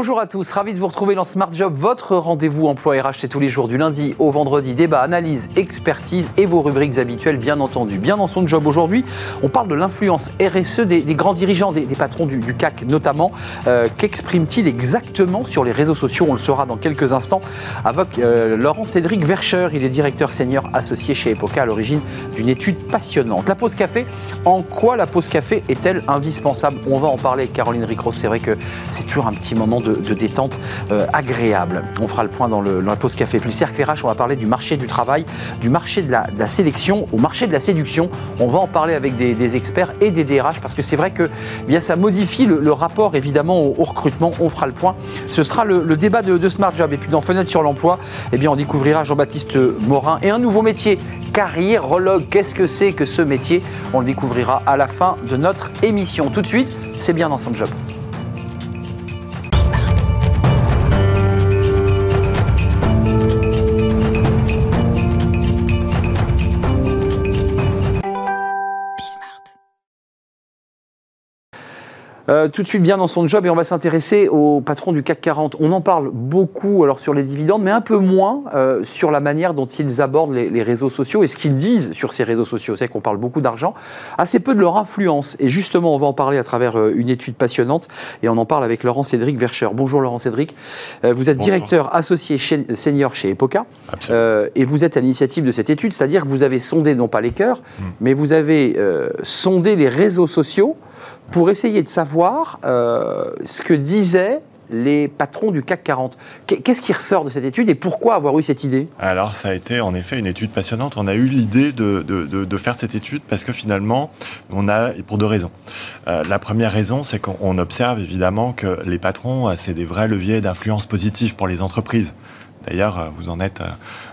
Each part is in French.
Bonjour à tous, ravi de vous retrouver dans Smart Job, votre rendez-vous emploi RH, tous les jours du lundi au vendredi, débat, analyse, expertise et vos rubriques habituelles bien entendu. Bien dans son job aujourd'hui, on parle de l'influence RSE des, grands dirigeants, des, patrons du, CAC notamment. Euh, Qu'exprime-t-il exactement sur les réseaux sociaux? On le saura dans quelques instants avec euh, Laurent Cédric Verscher, il est directeur senior associé chez Epoca à l'origine d'une étude passionnante. La pause café, en quoi la pause café est-elle indispensable? On va en parler avec Caroline Ricros, c'est vrai que c'est toujours un petit moment de, détente euh, agréable. On fera le point dans, le, la pause café. Plus cercle RH, on va parler du marché du travail, du marché de la, sélection au marché de la séduction. On va en parler avec des, experts et des DRH parce que c'est vrai que eh bien, ça modifie le, rapport évidemment au, recrutement. On fera le point. Ce sera le, débat de, Smart Job. Et puis dans Fenêtre sur l'emploi, eh bien, on découvrira Jean-Baptiste Morin et un nouveau métier, carriérologue. Qu'est-ce que c'est que ce métier? On le découvrira à la fin de notre émission. Tout de suite, c'est bien dans son job. Euh, tout de suite bien dans son job et on va s'intéresser au patron du CAC 40. On en parle beaucoup alors sur les dividendes, mais un peu moins euh, sur la manière dont ils abordent les, réseaux sociaux et ce qu'ils disent sur ces réseaux sociaux. C'est qu'on parle beaucoup d'argent, assez peu de leur influence. Et justement, on va en parler à travers euh, une étude passionnante et on en parle avec Laurent Cédric Verscher. Bonjour Laurent Cédric. vous êtes directeur associé senior chez Epoca et vous êtes à l'initiative de cette étude, c'est-à-dire que vous avez sondé non pas les cœurs, hmm. mais vous avez sondé les réseaux sociaux pour essayer de savoir euh, ce que disaient les patrons du CAC 40. Qu'est-ce qui ressort de cette étude et pourquoi avoir eu cette idée? Alors ça a été en effet une étude passionnante. On a eu l'idée de, de, faire cette étude parce que finalement, on a, pour deux raisons. Euh, la première raison, c'est qu'on observe évidemment que les patrons, c'est des vrais leviers d'influence positive pour les entreprises. D'ailleurs, euh, vous en êtes euh,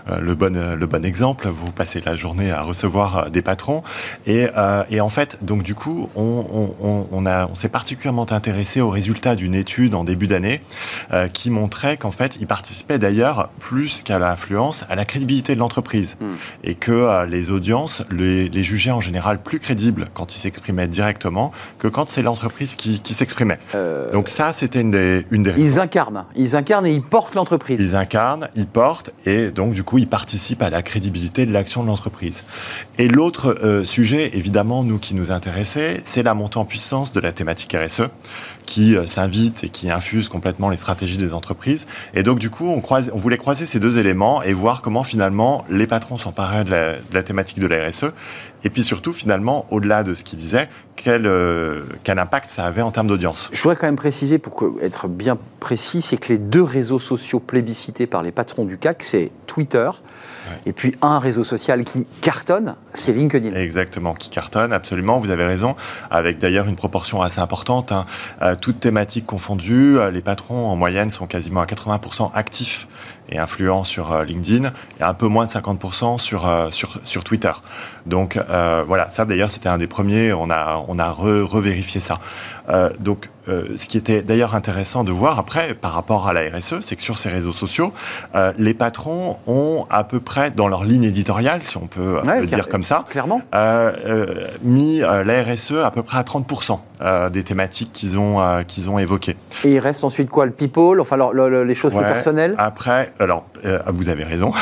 le, bon, euh, le bon exemple. Vous passez la journée à recevoir des patrons. Et, et en fait, donc du coup, on, on, on, on s'est particulièrement intéressé aux résultats d'une étude en début d'année qui montrait qu'en fait, ils participaient d'ailleurs plus qu'à l'influence, à la crédibilité de l'entreprise. Hmm. Et que les audiences les, les, jugeaient en général plus crédibles quand ils s'exprimaient directement que quand c'est l'entreprise qui, qui s'exprimait. Donc ça, c'était une des, une des Ils incarnent. Ils incarnent et ils portent l'entreprise. Ils incarnent ils portent et donc du coup ils participent à la crédibilité de l'action de l'entreprise. Et l'autre euh, sujet, évidemment, nous qui nous intéressait, c'est la montée en puissance de la thématique RSE qui euh, s'invite et qui infuse complètement les stratégies des entreprises. Et donc du coup, on voulait croiser ces deux éléments et voir comment finalement les patrons s'emparaient de, de la, thématique de la RSE et puis surtout finalement, au-delà de ce qu'ils disaient, quel, euh, quel impact ça avait en termes d'audience. Je voudrais quand même préciser, pour être bien précis, c'est que les deux réseaux sociaux plébiscités par les patrons du CAC, c'est Twitter et puis un réseau social qui cartonne, c'est LinkedIn. Exactement, qui cartonne, absolument, vous avez raison, avec d'ailleurs une proportion assez importante, hein. toutes thématiques confondues, euh, les patrons en moyenne sont quasiment à 80% actifs et influents sur euh, LinkedIn, et un peu moins de 50% sur, sur, sur Twitter. Donc voilà, ça d'ailleurs c'était un des premiers, on a, on a revérifié ça. donc ce qui était d'ailleurs intéressant de voir après par rapport à la RSE, c'est que sur ces réseaux sociaux, les patrons ont à peu près dans leur ligne éditoriale, si on peut le dire comme ça, clairement. mis la RSE à peu près à 30% des thématiques qu'ils ont, qu'ils ont évoquées. Et il reste ensuite quoi Le people, enfin les choses plus personnelles? Après, alors, vous avez raison.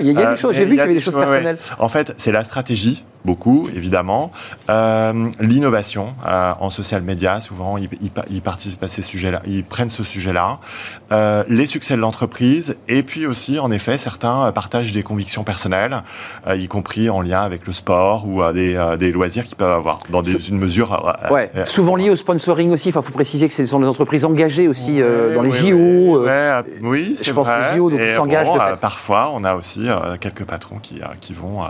il y, a des choses, j'ai vu qu'il y avait des choses personnelles. En fait, c'est la stratégie beaucoup, évidemment. Euh, l'innovation euh, en social media, souvent, ils, participent à ces sujets-là, ils prennent ce sujet-là. Euh, les succès de l'entreprise, et puis aussi, en effet, certains partagent des convictions personnelles, y compris en lien avec le sport ou des, des, loisirs qu'ils peuvent avoir, dans une mesure... Ouais. souvent lié au sponsoring aussi, il faut préciser que ce sont des entreprises engagées aussi dans les JO. oui, Je pense aux JO, donc ils s'engagent. parfois, on a aussi quelques patrons qui, qui vont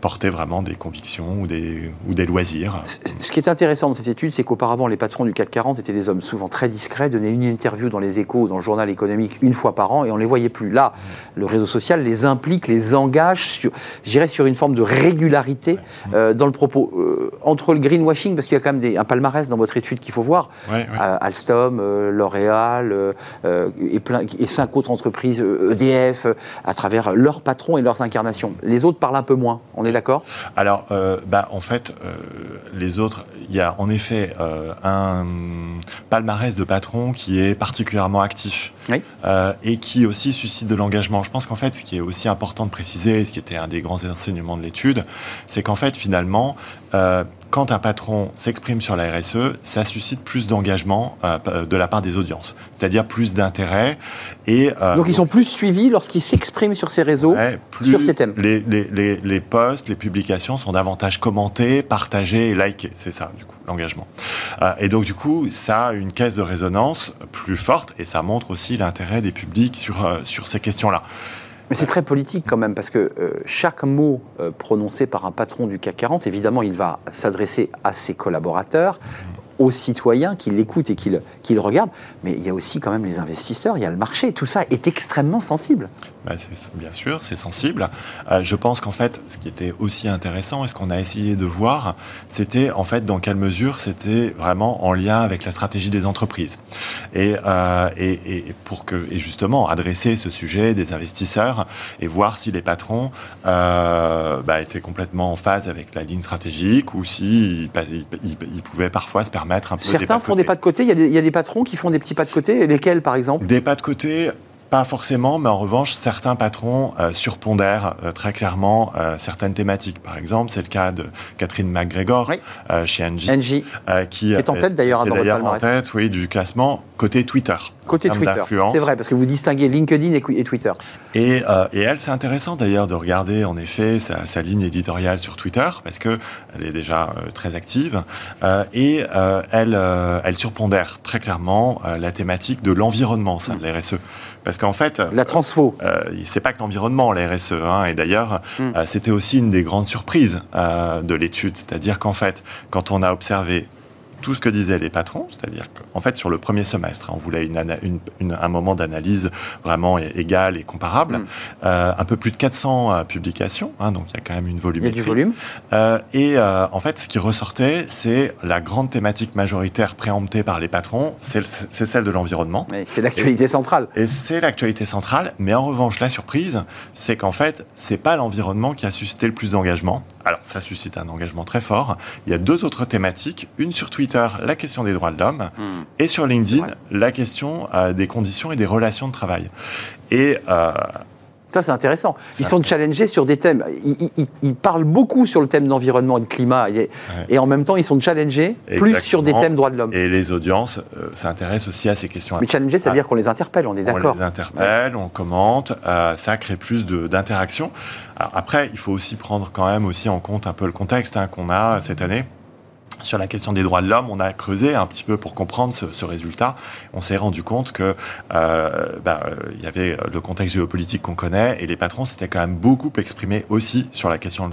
porter porter vraiment des convictions ou des, ou des loisirs. Ce qui est intéressant dans cette étude, c'est qu'auparavant, les patrons du CAC 40 étaient des hommes souvent très discrets, donnaient une interview dans les échos, dans le journal économique, une fois par an, et on ne les voyait plus. Là, le réseau social les implique, les engage, sur, je dirais, sur une forme de régularité euh, dans le propos. Euh, entre le greenwashing, parce qu'il y a quand même des, un palmarès dans votre étude qu'il faut voir, euh, Alstom, L'Oréal et, plein, et cinq autres entreprises EDF, e à travers leurs patrons et leurs incarnations. Les autres parlent un peu moins, on est d'accord? Alors, bah, en fait, les autres, il y a en effet un palmarès de patrons qui est particulièrement actif et qui aussi suscite de l'engagement. Je pense qu'en fait, ce qui est aussi important de préciser, ce qui était un des grands enseignements de l'étude, c'est qu'en fait, finalement, euh, quand un patron s'exprime sur la RSE, ça suscite plus d'engagement euh, de la part des audiences, c'est-à-dire plus d'intérêt. Et euh, donc ils sont plus suivis lorsqu'ils s'expriment sur ces réseaux, sur ces thèmes. Les, les, les, posts, les publications sont davantage commentés, partagés et likés. C'est ça, du coup, l'engagement. et donc du coup, ça a une caisse de résonance plus forte et ça montre aussi l'intérêt des publics sur, sur ces questions-là. Mais c'est très politique quand même, parce que euh, chaque mot euh, prononcé par un patron du CAC 40, évidemment, il va s'adresser à ses collaborateurs, aux citoyens qui l'écoutent et qui le, regardent, mais il y a aussi quand même les investisseurs, il y a le marché. Tout ça est extrêmement sensible. Bah, bien sûr, c'est sensible. Euh, je pense qu'en fait, ce qui était aussi intéressant et ce qu'on a essayé de voir, c'était en fait dans quelle mesure c'était vraiment en lien avec la stratégie des entreprises. Et, euh, et, pour que, et justement, adresser ce sujet des investisseurs et voir si les patrons euh, bah, étaient complètement en phase avec la ligne stratégique ou s'ils ils pouvaient parfois se permettre Certains font des pas de côté. Il y, a des, il y, a des, patrons qui font des petits pas de côté. Lesquels, par exemple? Des pas de côté. Pas forcément, mais en revanche, certains patrons euh, surpondèrent euh, très clairement euh, certaines thématiques. Par exemple, c'est le cas de Catherine McGregor chez Engie, qui est en tête d'ailleurs dans votre en tête, oui, du classement côté Twitter. Côté Twitter, c'est vrai, parce que vous distinguez LinkedIn et, Twitter. Et, et elle, c'est intéressant d'ailleurs de regarder en effet sa, sa, ligne éditoriale sur Twitter, parce que elle est déjà très active, et elle, elle surpondère très clairement la thématique de l'environnement, ça, de la RSE. Parce qu'en fait. La transfo. Euh, c'est pas que l'environnement, la RSE. Hein, et d'ailleurs, hmm. euh, c'était aussi une des grandes surprises euh, de l'étude. C'est-à-dire qu'en fait, quand on a observé tout ce que disaient les patrons, c'est-à-dire qu'en fait, sur le premier semestre, hein, on voulait une, un moment d'analyse vraiment égal et comparable. Mm. Euh, un peu plus de 400 euh, publications, hein, donc il y a quand même une volume. Il y a du volume. Euh, et en fait, ce qui ressortait, c'est la grande thématique majoritaire préemptée par les patrons, c'est celle de l'environnement. C'est l'actualité centrale. Et c'est l'actualité centrale, mais en revanche, la surprise, c'est qu'en fait, c'est pas l'environnement qui a suscité le plus d'engagement. Alors, ça suscite un engagement très fort. Il y a deux autres thématiques, une sur Twitter la question des droits de l'homme, hmm. et sur LinkedIn, la question euh, des conditions et des relations de travail. Et euh, ça, c'est intéressant. Ils sont challengés sur des thèmes. Ils, parlent beaucoup sur le thème d'environnement et de climat. Et, en même temps, ils sont challengés plus sur des thèmes droits de l'homme. Et les audiences euh, s'intéressent aussi à ces questions-là. Mais challenger, ça veut dire qu'on les interpelle, on est d'accord. On les interpelle, on commente, ça crée plus d'interaction. Après, il faut aussi prendre quand même aussi en compte un peu le contexte hein, qu'on a cette année sur la question des droits de l'homme, on a creusé un petit peu pour comprendre ce, résultat. On s'est rendu compte que euh, bah, euh, il y avait le contexte géopolitique qu'on connaît et les patrons s'étaient quand même beaucoup exprimés aussi sur la question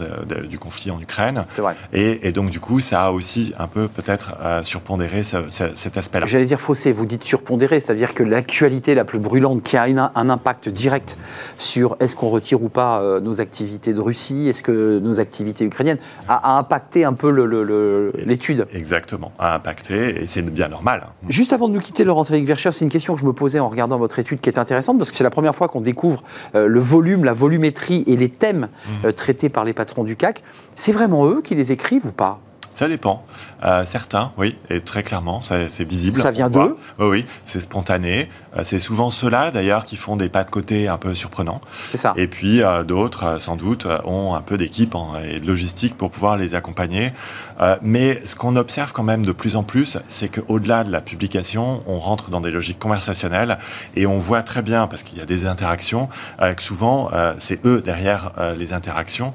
du conflit en Ukraine. Vrai. Et, donc du coup, ça a aussi un peu peut-être euh, surpondéré cet aspect-là. J'allais dire faussé. Vous dites surpondéré, c'est-à-dire que l'actualité la plus brûlante qui a un impact direct sur est-ce qu'on retire ou pas nos activités de Russie, est-ce que nos activités ukrainiennes a, impacté un peu le, le, les Exactement, a impacté et c'est bien normal. Juste avant de nous quitter, Laurence Eric Vercher, c'est une question que je me posais en regardant votre étude qui est intéressante parce que c'est la première fois qu'on découvre euh, le volume, la volumétrie et les thèmes mmh. euh, traités par les patrons du CAC. C'est vraiment eux qui les écrivent ou pas? Ça dépend. Euh, certains, oui, et très clairement, c'est visible. Ça vient d'eux Oui, oui, c'est spontané. Euh, c'est souvent ceux-là, d'ailleurs, qui font des pas de côté un peu surprenants. C'est ça. Et puis, euh, d'autres, sans doute, ont un peu d'équipe et de logistique pour pouvoir les accompagner. mais ce qu'on observe quand même de plus en plus, c'est qu'au-delà de la publication, on rentre dans des logiques conversationnelles et on voit très bien, parce qu'il y a des interactions, que souvent, c'est eux derrière les interactions.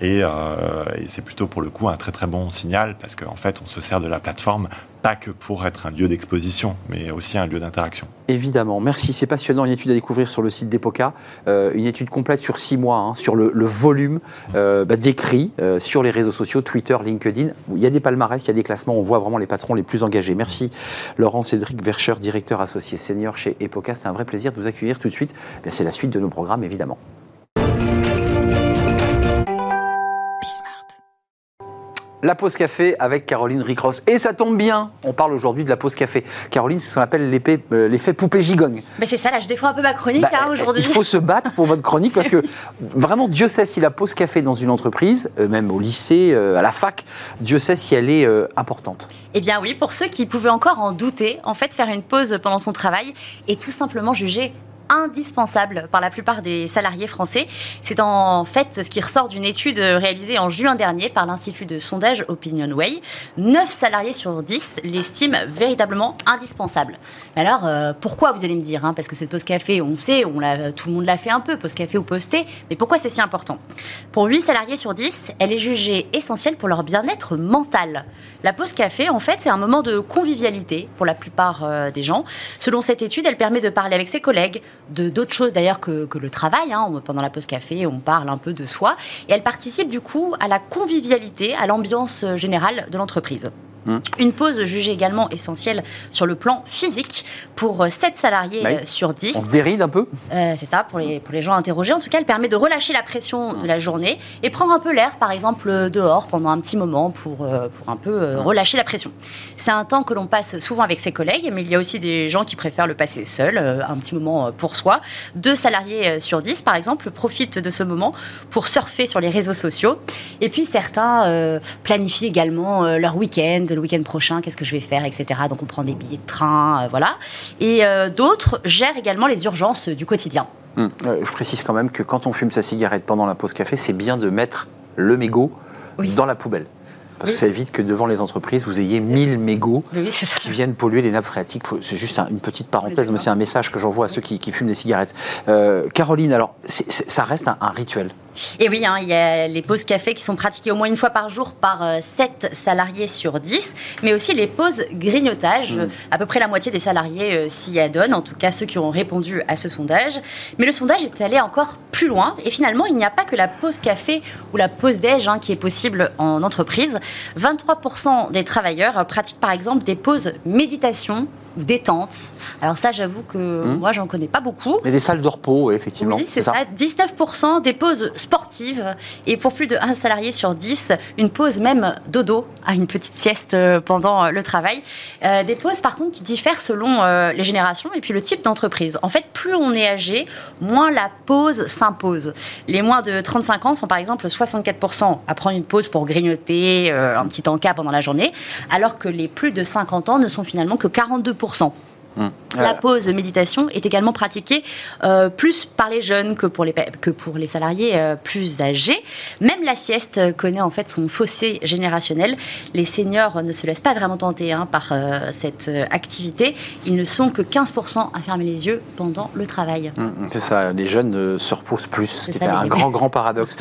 Et, et c'est plutôt, pour le coup, un très très bon signal parce qu'en fait, on se sert de la plateforme pas que pour être un lieu d'exposition, mais aussi un lieu d'interaction. Évidemment, merci. C'est passionnant. Une étude à découvrir sur le site d'Epoca, euh, une étude complète sur six mois hein, sur le, volume euh, bah, d'écrits euh, sur les réseaux sociaux, Twitter, LinkedIn. Il y a des palmarès, il y a des classements. On voit vraiment les patrons les plus engagés. Merci, Laurent Cédric Vercher, directeur associé senior chez Epoca. C'est un vrai plaisir de vous accueillir tout de suite. C'est la suite de nos programmes, évidemment. La pause café avec Caroline Ricross. Et ça tombe bien, on parle aujourd'hui de la pause café. Caroline, c'est ce qu'on appelle euh, l'effet poupée gigogne. Mais c'est ça, là, je défends un peu ma chronique bah, hein, aujourd'hui. Il faut se battre pour votre chronique parce que vraiment, Dieu sait si la pause café dans une entreprise, euh, même au lycée, euh, à la fac, Dieu sait si elle est importante. Eh bien oui, pour ceux qui pouvaient encore en douter, en fait, faire une pause pendant son travail est tout simplement jugé indispensable par la plupart des salariés français. C'est en fait ce qui ressort d'une étude réalisée en juin dernier par l'Institut de sondage OpinionWay. 9 salariés sur 10 l'estiment véritablement indispensable. Mais alors, euh, pourquoi vous allez me dire hein, Parce que cette pause café, on sait, tout le monde l'a fait un peu, pause café ou pause thé, mais pourquoi c'est si important? Pour 8 salariés sur 10, elle est jugée essentielle pour leur bien-être mental. La pause café, en fait, c'est un moment de convivialité pour la plupart euh, des gens. Selon cette étude, elle permet de parler avec ses collègues, de d'autres choses d'ailleurs que, le travail. Hein. Pendant la pause café, on parle un peu de soi. Et elle participe du coup à la convivialité, à l'ambiance générale de l'entreprise. Mmh. Une pause jugée également essentielle sur le plan physique pour 7 euh, salariés bah euh, sur 10. On se déride un peu euh, C'est ça, pour les, pour les gens interrogés. En tout cas, elle permet de relâcher la pression de la journée et prendre un peu l'air, par exemple, dehors pendant un petit moment pour, pour un peu mmh. relâcher la pression. C'est un temps que l'on passe souvent avec ses collègues, mais il y a aussi des gens qui préfèrent le passer seul, un petit moment pour soi. Deux salariés sur 10, par exemple, profitent de ce moment pour surfer sur les réseaux sociaux. Et puis certains planifient également leur week-end, le week-end prochain, qu'est-ce que je vais faire, etc. Donc on prend des billets de train, euh, voilà. Et euh, d'autres gèrent également les urgences du quotidien. Hum. Euh, je précise quand même que quand on fume sa cigarette pendant la pause café, c'est bien de mettre le mégot dans la poubelle. Parce que ça évite que devant les entreprises, vous ayez 1000 mégots qui viennent polluer les nappes phréatiques. C'est juste une petite parenthèse, mais c'est un message que j'envoie à ceux qui, fument des cigarettes. Caroline, alors, ça reste un rituel? Et oui, hein, il y a les pauses café qui sont pratiquées au moins une fois par jour par 7 euh, salariés sur 10, mais aussi les pauses grignotage. Mm. À peu près la moitié des salariés euh, s'y adonnent, en tout cas ceux qui ont répondu à ce sondage. Mais le sondage est allé encore plus loin, et finalement, il n'y a pas que la pause café ou la pause déj hein, qui est possible en entreprise. 23% des travailleurs pratiquent par exemple des pauses méditation ou détente. Alors ça, j'avoue que mm. moi, j'en connais pas beaucoup. Mais des salles de repos, effectivement. Oui, c'est ça. 19% des pauses sportive et pour plus de un salarié sur 10, une pause même dodo, à une petite sieste euh, pendant euh, le travail. Euh, des pauses par contre qui diffèrent selon les générations et puis le type d'entreprise. En fait, plus on est âgé, moins la pause s'impose. Les moins de 35 ans sont par exemple 64% à prendre une pause pour grignoter un petit encas pendant la journée, alors que les plus de 50 ans ne sont finalement que 42%. Hum. La pause méditation est également pratiquée euh, plus par les jeunes que pour les, que pour les salariés euh, plus âgés. Même la sieste connaît en fait son fossé générationnel. Les seniors ne se laissent pas vraiment tenter hein, par euh, cette activité. Ils ne sont que 15% à fermer les yeux pendant le travail. Hum, hum, c'est ça, les jeunes se reposent plus. C'est un grand, grand paradoxe.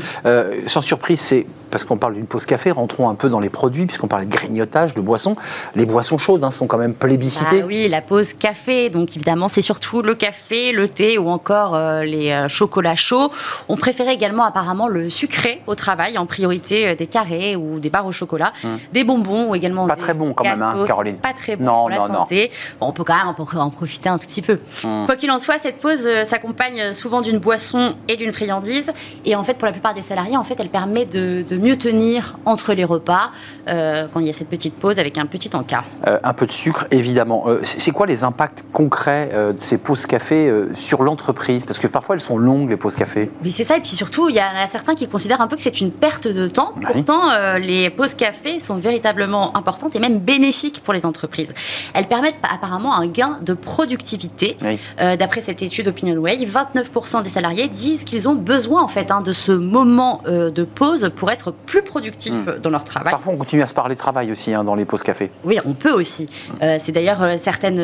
sans surprise, c'est parce qu'on parle d'une pause café, rentrons un peu dans les produits, puisqu'on parle de grignotage, de boissons. Les boissons chaudes hein, sont quand même plébiscitées. Ah oui, la pause café, donc évidemment, c'est surtout le café, le thé ou encore euh, les euh, chocolats chauds. On préférait également apparemment le sucré au travail, en priorité euh, des carrés ou des barres au chocolat, hum. des bonbons ou également pas très bon quand même, hein, Caroline. Pas très bon pour la santé. on peut quand même en profiter un tout petit peu. Hum. Quoi qu'il en soit, cette pause s'accompagne souvent d'une boisson et d'une friandise. Et en fait, pour la plupart des salariés, en fait, elle permet de, mieux tenir entre les repas quand il y a cette petite pause avec un petit encas. un peu de sucre, évidemment. c'est quoi les impacts concrets euh, de ces pauses café euh, sur l'entreprise? Parce que parfois elles sont longues, les pauses café. Oui, c'est ça. Et puis surtout, il y en a certains qui considèrent un peu que c'est une perte de temps. Pourtant, euh, les pauses café sont véritablement importantes et même bénéfiques pour les entreprises. Elles permettent apparemment un gain de productivité. D'après cette étude OpinionWay, 29% des salariés disent qu'ils ont besoin en fait hein, de ce moment de pause pour être plus productifs hmm. dans leur travail. Parfois, on continue à se parler travail aussi hein, dans les pauses café. Oui, on peut aussi. c'est d'ailleurs certaines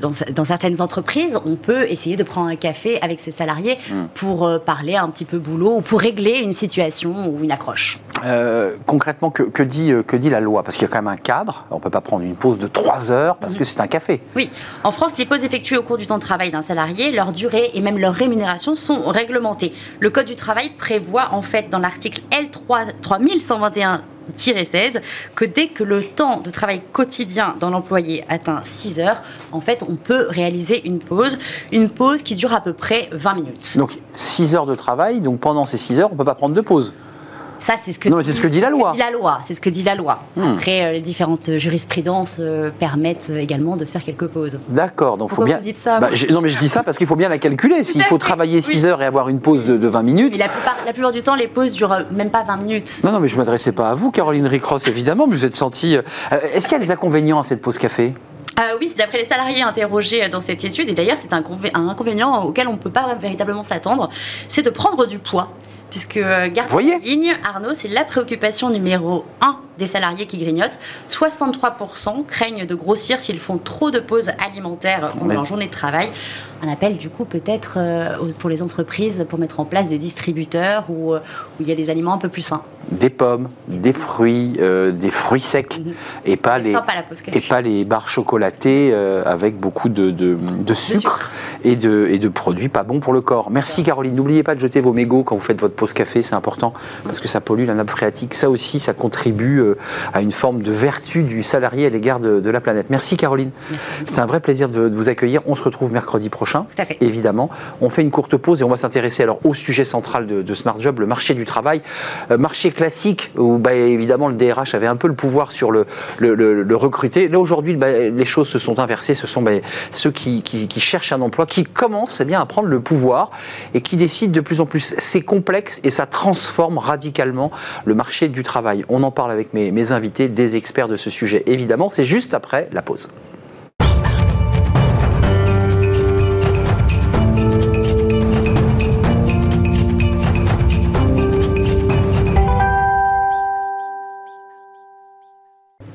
dans, dans, certaines entreprises, on peut essayer de prendre un café avec ses salariés hmm. pour euh, parler un petit peu boulot ou pour régler une situation ou une accroche. Euh, concrètement, que, dit, euh, que dit la loi? Parce qu'il y a quand même un cadre. On ne peut pas prendre une pause de 3 heures parce que c'est un café. Oui. En France, les pauses effectuées au cours du temps de travail d'un salarié, leur durée et même leur rémunération sont réglementées. Le Code du travail prévoit en fait dans l'article L3 3121 16 que dès que le temps de travail quotidien dans l'employé atteint 6 heures, en fait, on peut réaliser une pause, une pause qui dure à peu près 20 minutes. Donc 6 heures de travail, donc pendant ces 6 heures, on ne peut pas prendre de pause Ça, c'est ce que, non, c'est ce que dit la loi. la loi. C'est ce que dit la loi. Hmm. Après, euh, les différentes jurisprudences euh, permettent également de faire quelques pauses. D'accord. Donc, faut bien. Vous dites ça bah, Non, mais je dis ça parce qu'il faut bien la calculer. S'il faut travailler 6 heures et avoir une pause de, 20 minutes. Mais la plupart, la plupart du temps, les pauses durent même pas 20 minutes. Non, non, mais je m'adressais pas à vous, Caroline Ricross, évidemment. Mais vous êtes senti. Est-ce qu'il y a des inconvénients à cette pause café? Euh, oui, c'est d'après les salariés interrogés dans cette étude, et d'ailleurs c'est un, un, inconvénient auquel on ne peut pas véritablement s'attendre, c'est de prendre du poids. Puisque euh, garde en ligne, Arnaud, c'est la préoccupation numéro 1 des salariés qui grignotent. 63% craignent de grossir s'ils font trop de pauses alimentaires pendant leur journée de travail. Un appel, du coup, peut-être euh, pour les entreprises pour mettre en place des distributeurs où, où il y a des aliments un peu plus sains des pommes, des fruits, euh, des fruits secs, mhm. et, pas les, et pas les barres chocolatées euh, avec beaucoup de, de, sucre, Et, de, et de produits pas bons pour le corps. Merci Caroline. N'oubliez pas de jeter vos mégots quand vous faites votre pause café, c'est important, parce que ça pollue la nappe phréatique. Ça aussi, ça contribue euh, à une forme de vertu du salarié à l'égard de, la planète. Merci Caroline. C'est un vrai plaisir de, vous accueillir. On se retrouve mercredi prochain, Tout à fait. évidemment. On fait une courte pause et on va s'intéresser alors au sujet central de, Smart Job, le marché du travail. marché classique où bah, évidemment le DRH avait un peu le pouvoir sur le, le, recruter. Là aujourd'hui, bah, les choses se sont inversées. Ce sont bah, ceux qui, cherchent un emploi qui commencent eh bien, à prendre le pouvoir et qui décident de plus en plus. C'est complexe et ça transforme radicalement le marché du travail. On en parle avec mes, mes invités, des experts de ce sujet. Évidemment, c'est juste après la pause.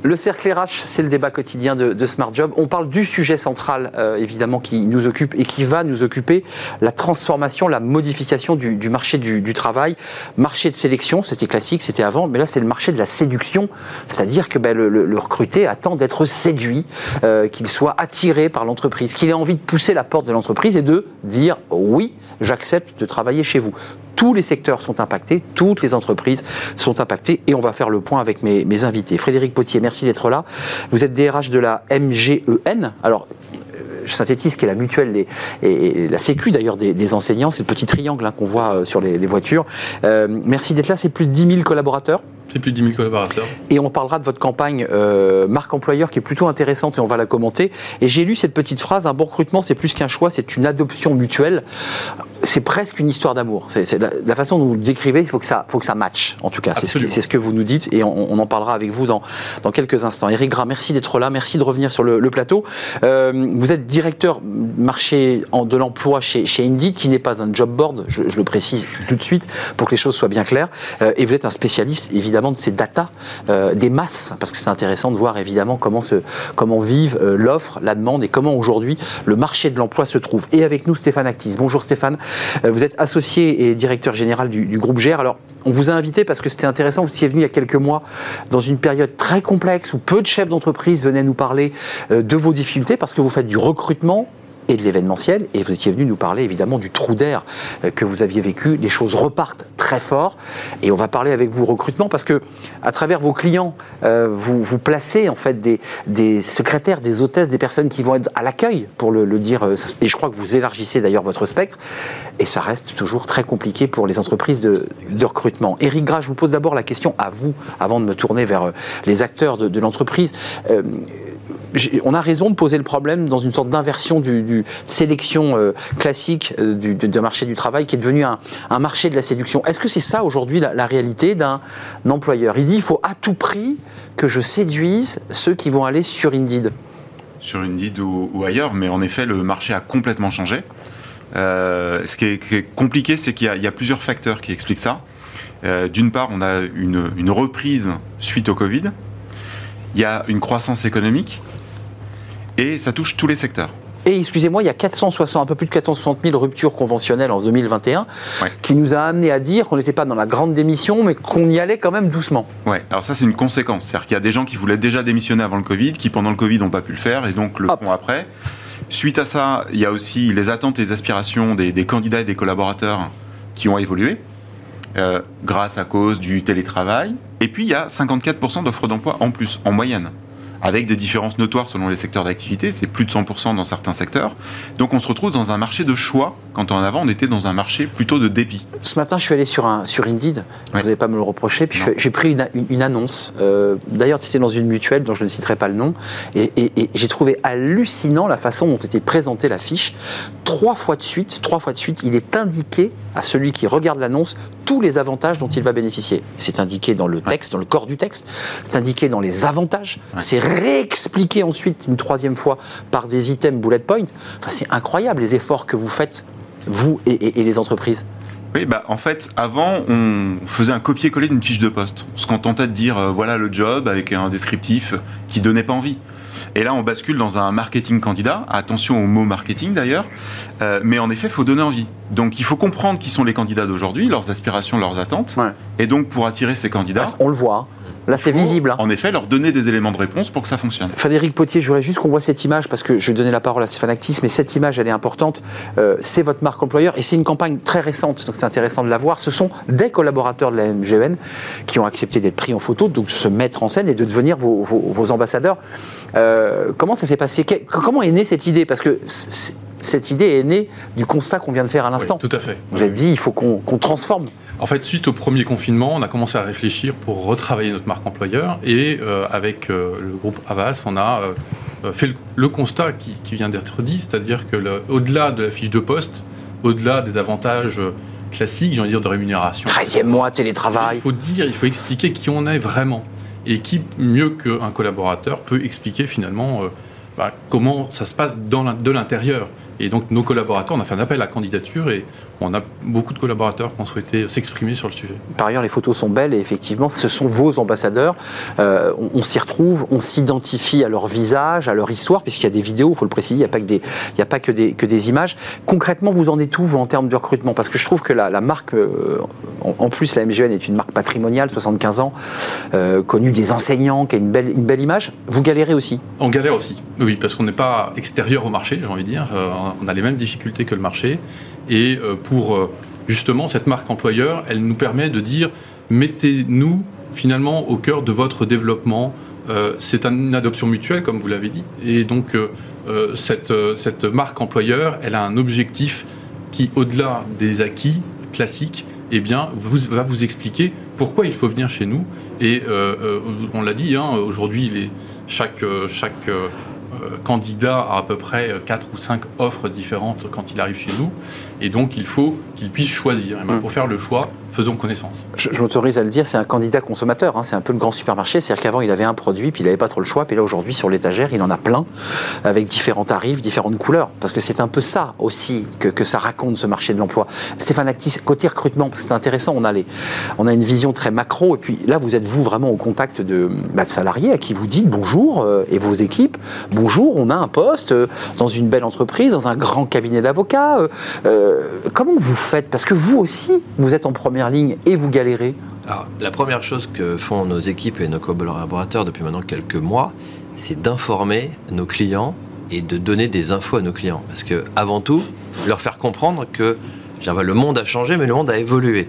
Le cercle RH, c'est le débat quotidien de, Smart Job. On parle du sujet central, euh, évidemment, qui nous occupe et qui va nous occuper, la transformation, la modification du, marché du, travail. Marché de sélection, c'était classique, c'était avant, mais là, c'est le marché de la séduction. C'est-à-dire que ben, le, recruté attend d'être séduit, euh, qu'il soit attiré par l'entreprise, qu'il ait envie de pousser la porte de l'entreprise et de dire oui, j'accepte de travailler chez vous tous les secteurs sont impactés, toutes les entreprises sont impactées et on va faire le point avec mes, invités. Frédéric Potier, merci d'être là. Vous êtes DRH de la MGEN. Alors, je euh, synthétise, qui est la mutuelle et, la sécu d'ailleurs des, enseignants, c'est le petit triangle hein, qu'on voit euh, sur les, voitures. Euh, merci d'être là, c'est plus de 10 000 collaborateurs. C'est plus de 10 000 collaborateurs. Et on parlera de votre campagne marque employeur qui est plutôt intéressante et on va la commenter. Et j'ai lu cette petite phrase, un bon recrutement c'est plus qu'un choix, c'est une adoption mutuelle c'est presque une histoire d'amour. C'est, la, façon dont vous le décrivez, il faut que ça, faut que ça matche. En tout cas, c'est ce, que, vous nous dites et on, en parlera avec vous dans, dans quelques instants. Eric Gras, merci d'être là, merci de revenir sur le, plateau. Euh, vous êtes directeur marché de l'emploi chez, chez Indeed, qui n'est pas un job board, je, le précise tout de suite pour que les choses soient bien claires. Euh, et vous êtes un spécialiste évidemment de ces data, euh, des masses, parce que c'est intéressant de voir évidemment comment, se, comment vivent l'offre, la demande et comment aujourd'hui le marché de l'emploi se trouve. Et avec nous, Stéphane Actis. Bonjour Stéphane. Euh, vous êtes associé et directeur général du, groupe GER. Alors, on vous a invité parce que c'était intéressant. Vous étiez venu il y a quelques mois dans une période très complexe où peu de chefs d'entreprise venaient nous parler euh, de vos difficultés parce que vous faites du recrutement et de l'événementiel. Et vous étiez venu nous parler évidemment du trou d'air euh, que vous aviez vécu. Les choses repartent très fort. Et on va parler avec vous recrutement parce que à travers vos clients, euh, vous, placez en fait des, secrétaires, des hôtesses, des personnes qui vont être à l'accueil, pour le, dire. Euh, et je crois que vous élargissez d'ailleurs votre spectre. Et ça reste toujours très compliqué pour les entreprises de, recrutement. Éric Gras, je vous pose d'abord la question à vous, avant de me tourner vers les acteurs de l'entreprise on a raison de poser le problème dans une sorte d'inversion du, sélection euh, classique euh, du, marché du travail qui est devenu un, marché de la séduction. Est-ce que c'est ça aujourd'hui la, réalité d'un employeur? Il dit il faut à tout prix que je séduise ceux qui vont aller sur Indeed. Sur Indeed ou, ailleurs, mais en effet le marché a complètement changé. Euh, ce qui est, compliqué, c'est qu'il y, a plusieurs facteurs qui expliquent ça. D'une part, on a une reprise suite au Covid. Il y a une croissance économique et ça touche tous les secteurs. Et excusez-moi, il y a 460, un peu plus de 460 000 ruptures conventionnelles en 2021, qui nous a amené à dire qu'on n'était pas dans la grande démission, mais qu'on y allait quand même doucement. Oui, alors ça c'est une conséquence. C'est-à-dire qu'il y a des gens qui voulaient déjà démissionner avant le Covid, qui pendant le Covid n'ont pas pu le faire, et donc le font après. Suite à ça, il y a aussi les attentes et les aspirations des, candidats et des collaborateurs qui ont évolué, euh, grâce à cause du télétravail. Et puis il y a 54% d'offres d'emploi en plus, en moyenne avec des différences notoires selon les secteurs d'activité. C'est plus de 100% dans certains secteurs. Donc on se retrouve dans un marché de choix, quand en avant on était dans un marché plutôt de dépit. Ce matin, je suis allé sur, un, sur Indeed, vous n'allez pas me le reprocher, puis j'ai pris une, annonce. Euh, d'ailleurs, c'était dans une mutuelle dont je ne citerai pas le nom, et, et j'ai trouvé hallucinant la façon dont était présentée la fiche. Trois fois de suite, trois fois de suite, il est indiqué à celui qui regarde l'annonce tous les avantages dont il va bénéficier. C'est indiqué dans le texte, dans le corps du texte, c'est indiqué dans les avantages, c'est réexpliqué ensuite une troisième fois par des items bullet point. Enfin, c'est incroyable les efforts que vous faites, vous et, les entreprises. Oui, bah, en fait, avant, on faisait un copier-coller d'une fiche de poste. On se contentait de dire, euh, voilà le job avec un descriptif qui donnait pas envie. Et là, on bascule dans un marketing candidat. Attention au mot marketing d'ailleurs. Euh, mais en effet, il faut donner envie. Donc, il faut comprendre qui sont les candidats d'aujourd'hui, leurs aspirations, leurs attentes. Et donc, pour attirer ces candidats. On le voit. Hein. Là, c'est visible. Hein. En effet, leur donner des éléments de réponse pour que ça fonctionne. Frédéric Potier, je voudrais juste qu'on voit cette image parce que je vais donner la parole à Stéphane Actis, mais cette image, elle est importante. Euh, c'est votre marque employeur et c'est une campagne très récente, donc c'est intéressant de la voir. Ce sont des collaborateurs de la MGN qui ont accepté d'être pris en photo, donc de se mettre en scène et de devenir vos, ambassadeurs. Euh, comment ça s'est passé? Comment est née cette idée? Parce que cette idée est née du constat qu'on vient de faire à l'instant. tout à fait. Vous avez dit, il faut qu'on transforme en fait, suite au premier confinement, on a commencé à réfléchir pour retravailler notre marque employeur et euh, avec euh, le groupe Avas, on a euh, fait le, constat qui, vient d'être dit, c'est-à-dire que au-delà de la fiche de poste, au-delà des avantages classiques, j'ai envie de dire de rémunération. 13e mois, télétravail. Il faut dire, il faut expliquer qui on est vraiment. Et qui, mieux qu'un collaborateur, peut expliquer finalement bah, comment ça se passe dans de l'intérieur. Et donc nos collaborateurs, on a fait un appel à candidature et on a beaucoup de collaborateurs qui ont souhaité s'exprimer sur le sujet. Par ailleurs, les photos sont belles et effectivement, ce sont vos ambassadeurs. Euh, on, s'y retrouve, on s'identifie à leur visage, à leur histoire, puisqu'il y a des vidéos, il faut le préciser, il n'y a pas, que des, il a pas que, des, que des images. Concrètement, vous en êtes où, vous, en termes de recrutement? Parce que je trouve que la, marque, euh, en, plus, la MGN est une marque patrimoniale, 75 ans, euh, connue des enseignants, qui a une belle, une belle image. Vous galérez aussi? On galère aussi, oui, parce qu'on n'est pas extérieur au marché, j'ai envie de dire. on a les mêmes difficultés que le marché. Et euh, pour euh, justement cette marque employeur, elle nous permet de dire mettez-nous finalement au cœur de votre développement. Euh, c'est une adoption mutuelle, comme vous l'avez dit. Et donc, cette, cette, marque employeur, elle a un objectif qui, au-delà des acquis classiques, eh bien, va vous expliquer pourquoi il faut venir chez nous. Et on l'a dit, hein, aujourd'hui, chaque, chaque candidat a à peu près 4 ou 5 offres différentes quand il arrive chez nous. Et donc, il faut qu'il puisse choisir. Et ben, mm. pour faire le choix, faisons connaissance. Je, m'autorise à le dire, c'est un candidat consommateur. Hein. c'est un peu le grand supermarché. C'est-à-dire qu'avant, il avait un produit, puis il n'avait pas trop le choix. Puis là, aujourd'hui, sur l'étagère, il en a plein, avec différents tarifs, différentes couleurs. Parce que c'est un peu ça aussi que, que ça raconte, ce marché de l'emploi. Stéphane Actis, côté recrutement, c'est intéressant, on a, on a une vision très macro. Et puis là, vous êtes, vous, vraiment au contact de, bah, salariés à qui vous dites bonjour, euh, et vos équipes, bonjour, on a un poste euh, dans une belle entreprise, dans un grand cabinet d'avocats. Euh, comment vous faites? Parce que vous aussi, vous êtes en première ligne et vous galérez. la première chose que font nos équipes et nos collaborateurs depuis maintenant quelques mois, c'est d'informer nos clients et de donner des infos à nos clients. Parce que, avant tout, leur faire comprendre que le monde a changé, mais le monde a évolué.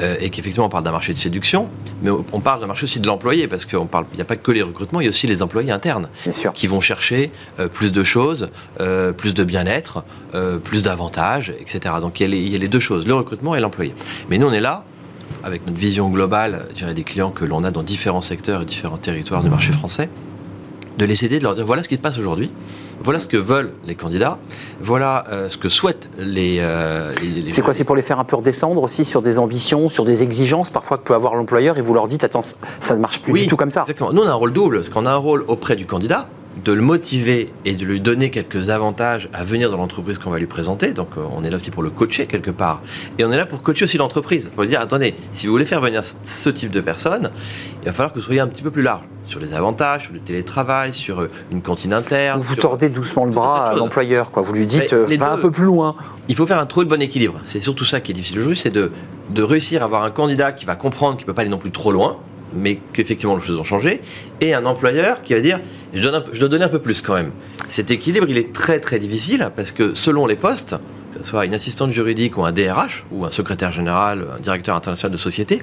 Euh, et qu'effectivement, on parle d'un marché de séduction, mais on parle d'un marché aussi de l'employé, parce qu'il n'y a pas que les recrutements, il y a aussi les employés internes qui vont chercher euh, plus de choses, euh, plus de bien-être, plus d'avantages, etc. Donc il y, a les, deux choses, le recrutement et l'employé. Mais nous, on est là avec notre vision globale, je dirais, des clients que l'on a dans différents secteurs et différents territoires du marché français, de les aider, de leur dire voilà ce qui se passe aujourd'hui voilà ce que veulent les candidats. Voilà euh, ce que souhaitent les. Euh, c'est quoi C'est pour les faire un peu redescendre aussi sur des ambitions, sur des exigences parfois que peut avoir l'employeur et vous leur dites attends, ça ne marche plus du tout comme ça. Exactement. Nous, on a un rôle double parce qu'on a un rôle auprès du candidat de le motiver et de lui donner quelques avantages à venir dans l'entreprise qu'on va lui présenter. Donc euh, on est là aussi pour le coacher quelque part. Et on est là pour coacher aussi l'entreprise, pour lui dire, attendez, si vous voulez faire venir ce type de personnes, il va falloir que vous soyez un petit peu plus large sur les avantages, sur le télétravail, sur euh, une cantine interne. Vous tordez doucement le bras à l'employeur, quoi. Vous lui dites, euh, va un peu plus loin. Il faut faire un trop de bon équilibre. C'est surtout ça qui est difficile aujourd'hui, c'est de, de réussir à avoir un candidat qui va comprendre qu'il ne peut pas aller non plus trop loin, mais qu'effectivement les choses ont changé, et un employeur qui va dire je, donne je dois donner un peu plus quand même. Cet équilibre, il est très très difficile parce que selon les postes, que ce soit une assistante juridique ou un DRH, ou un secrétaire général, un directeur international de société,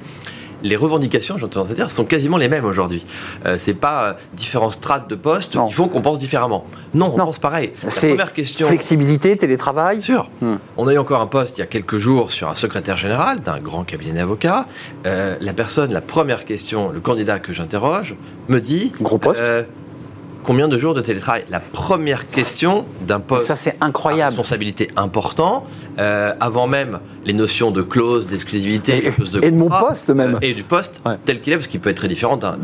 les revendications, j'entends à dire, sont quasiment les mêmes aujourd'hui. Euh, c'est pas euh, différentes strates de postes Non. qui font qu'on pense différemment. Non, on Non. pense pareil. La première question. flexibilité, télétravail. Sûr. Hmm. On a eu encore un poste il y a quelques jours sur un secrétaire général d'un grand cabinet d'avocats. Euh, la personne, la première question, le candidat que j'interroge, me dit Gros poste. euh, combien de jours de télétravail? La première question d'un poste Ça, c'est à incroyable. responsabilité important, euh, avant même les notions de clause, d'exclusivité, Et- de et de mon poste même. euh, et du poste Ouais. tel qu'il est, parce qu'il peut être très différent d'un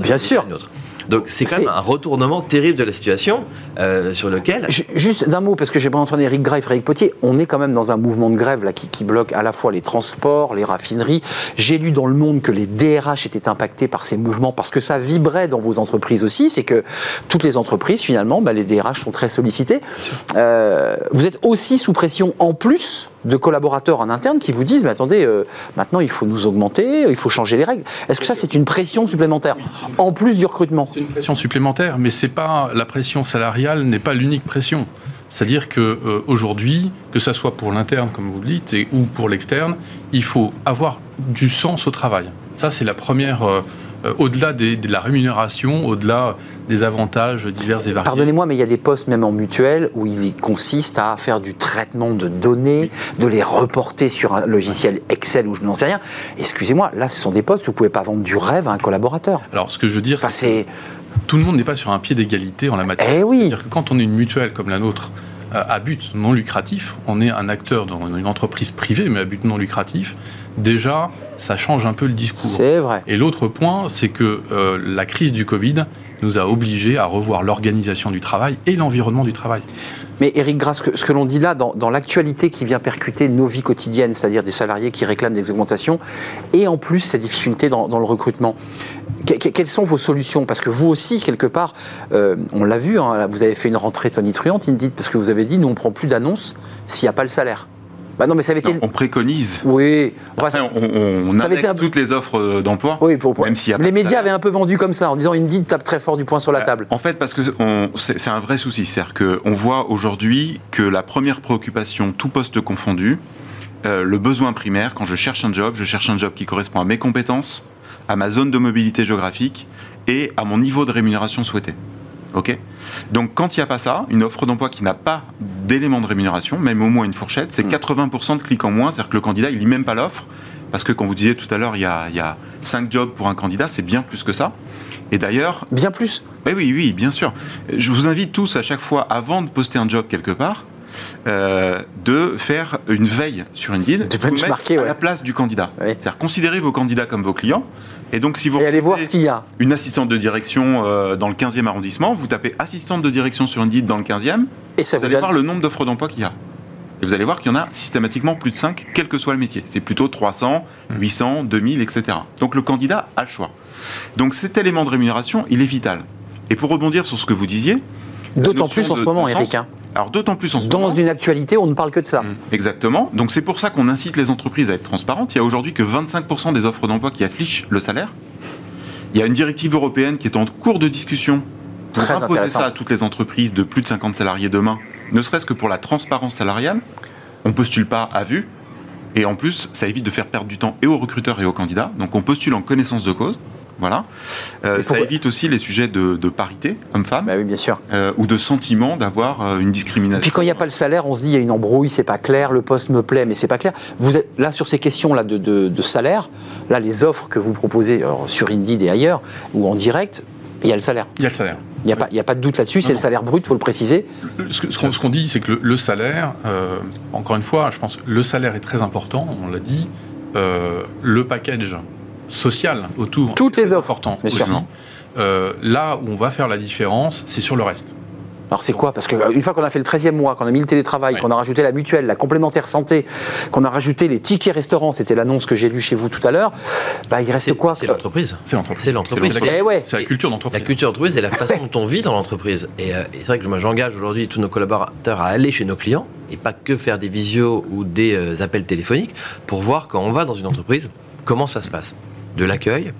autre. Donc c'est quand même un retournement terrible de la situation euh, sur lequel Ju- Juste d'un mot, parce que j'aimerais entendre Eric Gras et Frédéric Potier. On est quand même dans un mouvement de grève là, qui, qui bloque à la fois les transports, les raffineries. J'ai lu dans le monde que les DRH étaient impactés par ces mouvements parce que ça vibrait dans vos entreprises aussi. C'est que toutes les entreprises, finalement, bah, les DRH sont très sollicités. Euh, vous êtes aussi sous pression en plus de collaborateurs en interne qui vous disent mais attendez, euh, maintenant il faut nous augmenter, il faut changer les règles. Est-ce que ça c'est une pression supplémentaire en plus du recrutement? C'est une pression supplémentaire, mais c'est pas la pression salariale n'est pas l'unique pression. C'est-à-dire que euh, aujourd'hui, que ça soit pour l'interne comme vous le dites et, ou pour l'externe, il faut avoir du sens au travail. Ça c'est la première. euh, euh, au-delà des- de la rémunération, au-delà des avantages divers et variés. Pardonnez-moi, mais il y a des postes même en mutuelle où il consiste à faire du traitement de données, de les reporter sur un logiciel Excel ou je n'en sais rien. Excusez-moi, là, ce sont des postes où vous ne pouvez pas vendre du rêve à un collaborateur. Alors, ce que je veux dire, Enfin, c'est tout le monde n'est pas sur un pied d'égalité en la matière. Eh oui C'est-à-dire que quand on est une mutuelle comme la nôtre, euh, à but non lucratif, on est un acteur dans une entreprise privée, mais à but non lucratif, déjà, ça change un peu le discours. C'est vrai. Et l'autre point, c'est que euh, la crise du Covid nous a obligés à revoir l'organisation du travail et l'environnement du travail. Mais Eric Grasse, ce que, ce que l'on dit là, dans, dans l'actualité qui vient percuter nos vies quotidiennes, c'est-à-dire des salariés qui réclament des augmentations, et en plus ces difficultés dans, dans le recrutement, que- que- quelles sont vos solutions? Parce que vous aussi, quelque part, euh, on l'a vu, hein, vous avez fait une rentrée tonitruante, Indeed, parce que vous avez dit, nous on prend plus d'annonces s'il n'y a pas le salaire. Bah non, mais ça avait été... Non, on préconise. Oui, on va- Après, on, on, on Ça avait été toutes les offres euh, d'emploi. oui pour, pour- même y a les médias avaient un peu vendu comme ça, en disant Indeed tape très fort du poing sur la table. En fait, parce que c'est un vrai souci. C'est-à-dire qu'on voit aujourd'hui que la première préoccupation, tout poste confondu, euh, le besoin primaire, quand je cherche un job, je cherche un job qui correspond à mes compétences, à ma zone de mobilité géographique et à mon niveau de rémunération souhaité. Ok Donc, quand il n'y a pas ça, une offre d'emploi qui n'a pas d'élément de rémunération, même au moins une fourchette, c'est 80% de clics en moins. C'est-à-dire que le candidat, il lit même pas l'offre. Parce que, comme vous disiez tout à l'heure, il y a, il y a 5 jobs pour un candidat, c'est bien plus que ça. Et d'ailleurs, Bien plus. oui, oui, oui, bien sûr. Je vous invite tous à chaque fois, avant de poster un job quelque part, euh, de faire une veille sur Indeed, De vous mettre à ouais. la place du candidat. C'est-à-dire considérez vos candidats comme vos clients. Et donc, si vous Et allez voir ce qu'il y a. une assistante de direction euh, dans le 15e arrondissement, vous tapez assistante de direction sur Indeed dans le 15e, Et ça vous vous allez donne- voir le nombre d'offres d'emploi qu'il y a. Et vous allez voir qu'il y en a systématiquement plus de 5, quel que soit le métier. C'est plutôt 300, 800, 2000, etc. Donc le candidat a le choix. Donc cet élément de rémunération, il est vital. Et pour rebondir sur ce que vous disiez, D'autant plus en de- ce moment, Eric. hein. Alors d'autant plus en ce Dans moment. une actualité, on ne parle que de ça. Mm. Exactement. Donc c'est pour ça qu'on incite les entreprises à être transparentes. Il y a aujourd'hui que 25% des offres d'emploi qui affichent le salaire. Il y a une directive européenne qui est en cours de discussion pour Très imposer ça à toutes les entreprises de plus de 50 salariés demain, ne serait-ce que pour la transparence salariale. On postule pas à vue. Et en plus, ça évite de faire perdre du temps et aux recruteurs et aux candidats. Donc on postule en connaissance de cause. Voilà. Euh, ça évite aussi les sujets de, de parité homme-femme Bah oui, bien sûr. euh, ou de sentiment d'avoir euh, une Et discrimination. puis quand il n'y a pas le salaire, on se dit il y a une embrouille, c'est pas clair, le poste me plaît, mais c'est pas clair. Vous êtes là sur ces questions là de, de- de salaire, là les offres que vous proposez alors, sur Indeed et ailleurs ou en direct, il y a le salaire. Il y a le salaire. Il n'y a, pas- il y a pas de doute là-dessus, c'est le salaire brut, faut le préciser. Ce ce qu'on ce qu'on dit, c'est que le, le salaire, euh, encore une fois, je pense que le salaire est très important, on l'a dit. Euh, le package social autour Toutes est les offres, important bien sûr. aussi. Euh, là où on va faire la différence, c'est sur le reste. Alors c'est quoi? Parce qu'une fois qu'on a fait le 13e mois, qu'on a mis le télétravail, Ouais. qu'on a rajouté la mutuelle, la complémentaire santé, qu'on a rajouté les tickets restaurants, c'était l'annonce que j'ai lue chez vous tout à l'heure, bah, il reste quoi? C'est l'entreprise. C'est l'entreprise. C'est l'entreprise. C'est la- Eh ouais. C'est la culture La d'entreprise. culture d'entreprise et la façon dont on vit dans l'entreprise. Et, euh, et c'est vrai que moi j'engage aujourd'hui tous nos collaborateurs à aller chez nos clients et pas que faire des visios ou des euh, appels téléphoniques pour voir quand on va dans une entreprise comment ça se passe. De l'accueil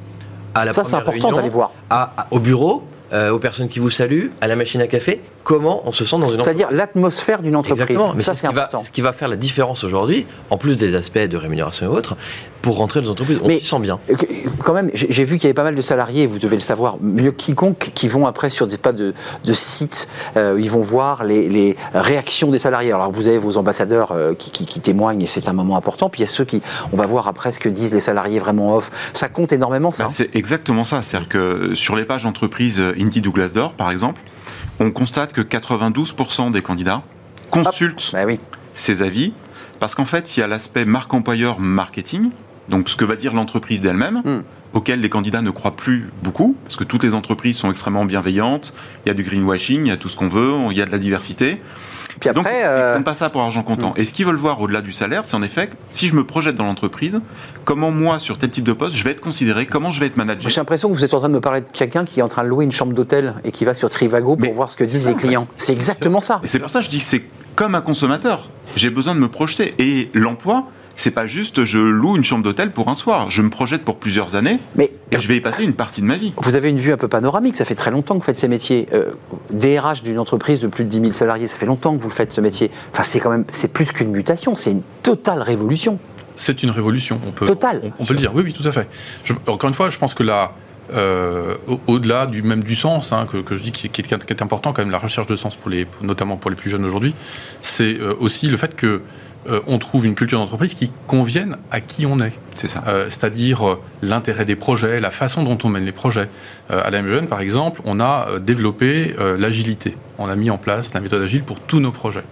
à la Ça c'est première important d'aller voir. à- à- au bureau, euh, aux personnes qui vous saluent, à la machine à café, comment on se sent dans une entreprise. C'est-à-dire l'atmosphère d'une entreprise. Exactement, mais ça, c'est ce, va- ce qui va faire la différence aujourd'hui, en plus des aspects de rémunération et autres, pour rentrer dans les entreprises. On Mais- s'y sent bien. Euh, Quand même, j'ai vu qu'il y avait pas mal de salariés, vous devez le savoir mieux que quiconque, qui vont après sur des pas de, de sites, euh, ils vont voir les, les réactions des salariés. Alors vous avez vos ambassadeurs euh, qui, qui- qui témoignent et c'est un moment important. Puis il y a ceux qui, on va voir après ce que disent les salariés vraiment off. Ça compte énormément ça. Bah, c'est exactement ça. C'est-à-dire que sur les pages d'entreprise Indeed ou Glassdoor, par exemple, on constate que 92% des candidats consultent Bah oui. ces avis parce qu'en fait, il y a l'aspect marque employeur marketing, donc ce que va dire l'entreprise d'elle-même, Hmm. auquel les candidats ne croient plus beaucoup, parce que toutes les entreprises sont extrêmement bienveillantes, il y a du greenwashing, il y a tout ce qu'on veut, il y a de la diversité. Puis Donc, ils euh, prennent pas ça pour argent comptant. Et ce qu'ils veulent voir au-delà du salaire, c'est en effet, si je me projette dans l'entreprise, comment moi, sur tel type de poste, je vais être considéré, comment je vais être managé. j'ai l'impression que vous êtes en train de me parler de quelqu'un qui est en train de louer une chambre d'hôtel et qui va sur Trivago pour Mais voir ce que disent ça, les clients. C'est exactement ça. Et c'est pour ça que je dis que c'est comme un consommateur. J'ai besoin de me projeter. Et l'emploi, c'est pas juste je loue une chambre d'hôtel pour un soir. Je me projette pour plusieurs années Mais et je vais y passer une partie de ma vie. Vous avez une vue un peu panoramique, ça fait très longtemps que vous faites ces métiers. Euh, DRH d'une entreprise de plus de 10 000 salariés, ça fait longtemps que vous le faites ce métier. Enfin, c'est quand même, c'est plus qu'une mutation, c'est une totale révolution. C'est une révolution. On peut, Totale. On, on peut le dire. Oui, oui, tout à fait. Je- encore une fois, je pense que là, euh, au- au-delà du même du sens hein, que, que je dis qui, est- qui est, qui est important quand même la recherche de sens pour les notamment pour les plus jeunes aujourd'hui, c'est euh, aussi le fait que euh, on trouve une culture d'entreprise qui convienne à qui on est. C'est ça. Euh, c'est-à-dire euh, l'intérêt des projets, la façon dont on mène les projets. Euh, à la MGN, par exemple, on a développé euh, l'agilité. On a mis en place la méthode agile pour tous nos projets.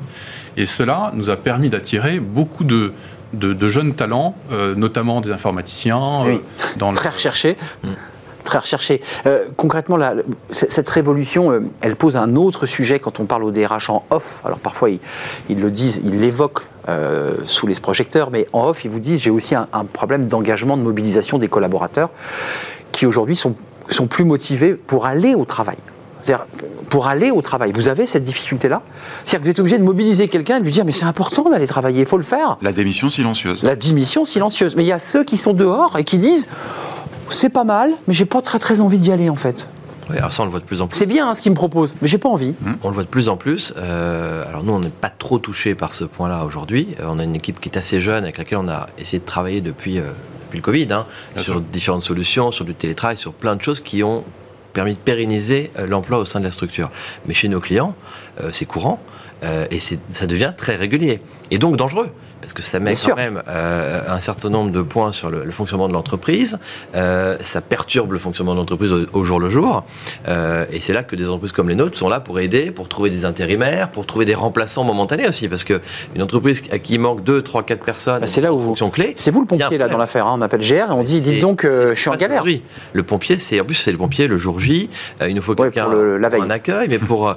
Et cela nous a permis d'attirer beaucoup de, de, de jeunes talents, euh, notamment des informaticiens, Oui. euh, dans le- Très recherché. Très recherché. Euh, concrètement, là, cette révolution, euh, elle pose un autre sujet quand on parle au DRH en off. Alors parfois, ils, ils le disent, ils l'évoquent euh, sous les projecteurs, mais en off, ils vous disent j'ai aussi un, un problème d'engagement, de mobilisation des collaborateurs qui aujourd'hui sont, sont plus motivés pour aller au travail. C'est-à-dire, pour aller au travail, vous avez cette difficulté-là? C'est-à-dire que vous êtes obligé de mobiliser quelqu'un et de lui dire mais c'est important d'aller travailler, il faut le faire. La démission silencieuse. La démission silencieuse. Mais il y a ceux qui sont dehors et qui disent c'est pas mal, mais j'ai pas très très envie d'y aller en fait. Ouais, alors ça, on le voit de plus en plus. C'est bien hein, ce qu'ils me proposent, mais j'ai pas envie. On le voit de plus en plus. Euh, alors nous, on n'est pas trop touché par ce point-là aujourd'hui. Euh, on a une équipe qui est assez jeune, avec laquelle on a essayé de travailler depuis, euh, depuis le Covid, hein, sur différentes solutions, sur du télétravail, sur plein de choses qui ont permis de pérenniser euh, l'emploi au sein de la structure. Mais chez nos clients, euh, c'est courant euh, et ça devient très régulier et donc dangereux. Parce que ça met Bien quand sûr. même euh, un certain nombre de points sur le, le fonctionnement de l'entreprise. Euh, ça perturbe le fonctionnement de l'entreprise au, au jour le jour. Euh, et c'est là que des entreprises comme les nôtres sont là pour aider, pour trouver des intérimaires, pour trouver des remplaçants momentanés aussi. Parce que une entreprise à qui il manque 2, 3, 4 personnes, Bah, c'est là où vous-. C'est vous le un pompier là dans l'affaire. hein. On appelle GR et on dit dites donc, je suis en galère. aujourd'hui. Le pompier, c'est en plus c'est le pompier le jour J. il nous faut Ouais, quelqu'un pour un accueil, mais pour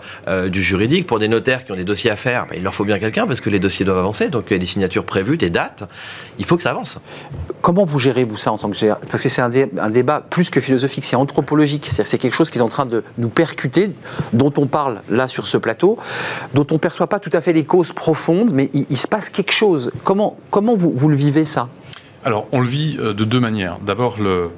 du juridique, pour des notaires qui ont des dossiers à faire, bah, il leur faut bien quelqu'un parce que les dossiers doivent avancer. Donc il y prévues, des dates. Il faut que ça avance. Comment vous gérez vous ça en tant que GR Parce que c'est un, dé- un débat plus que philosophique, c'est anthropologique. C'est quelque chose qui est en train de nous percuter, dont on parle là sur ce plateau, dont on ne perçoit pas tout à fait les causes profondes, mais il, il se passe quelque chose. Comment, comment vous, vous le vivez ça? Alors, on le vit euh, de deux manières. D'abord, le...